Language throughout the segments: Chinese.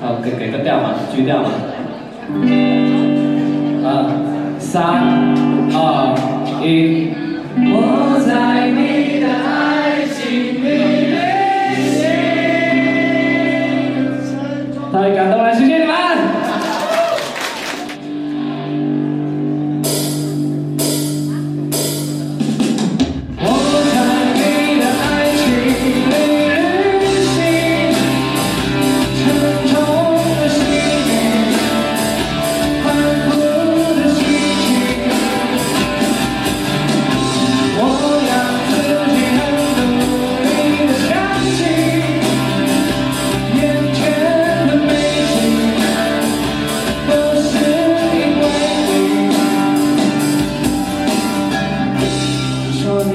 好，给给个调嘛句调嘛。啊，三二一。我在你的爱情里旅行。太感动了，谢谢。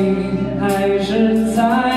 你还是在